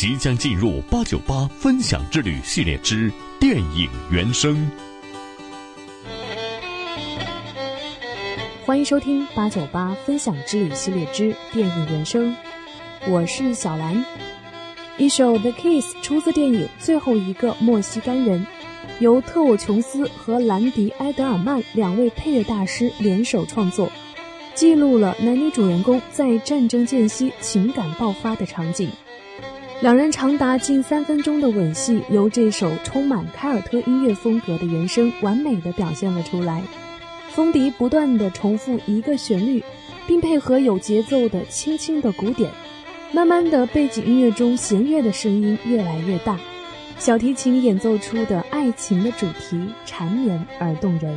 即将进入八九八分享之旅系列之电影原声。欢迎收听八九八分享之旅系列之电影原声，我是小兰。一首《The Kiss》出自电影《最后一个莫西干人》，由特沃琼斯和兰迪埃德尔曼两位配乐大师联手创作，记录了男女主人公在战争间隙情感爆发的场景。两人长达近三分钟的吻戏，由这首充满凯尔特音乐风格的原声完美的表现了出来。风笛不断的重复一个旋律，并配合有节奏的轻轻的鼓点，慢慢的背景音乐中弦乐的声音越来越大，小提琴演奏出的爱情的主题缠绵而动人。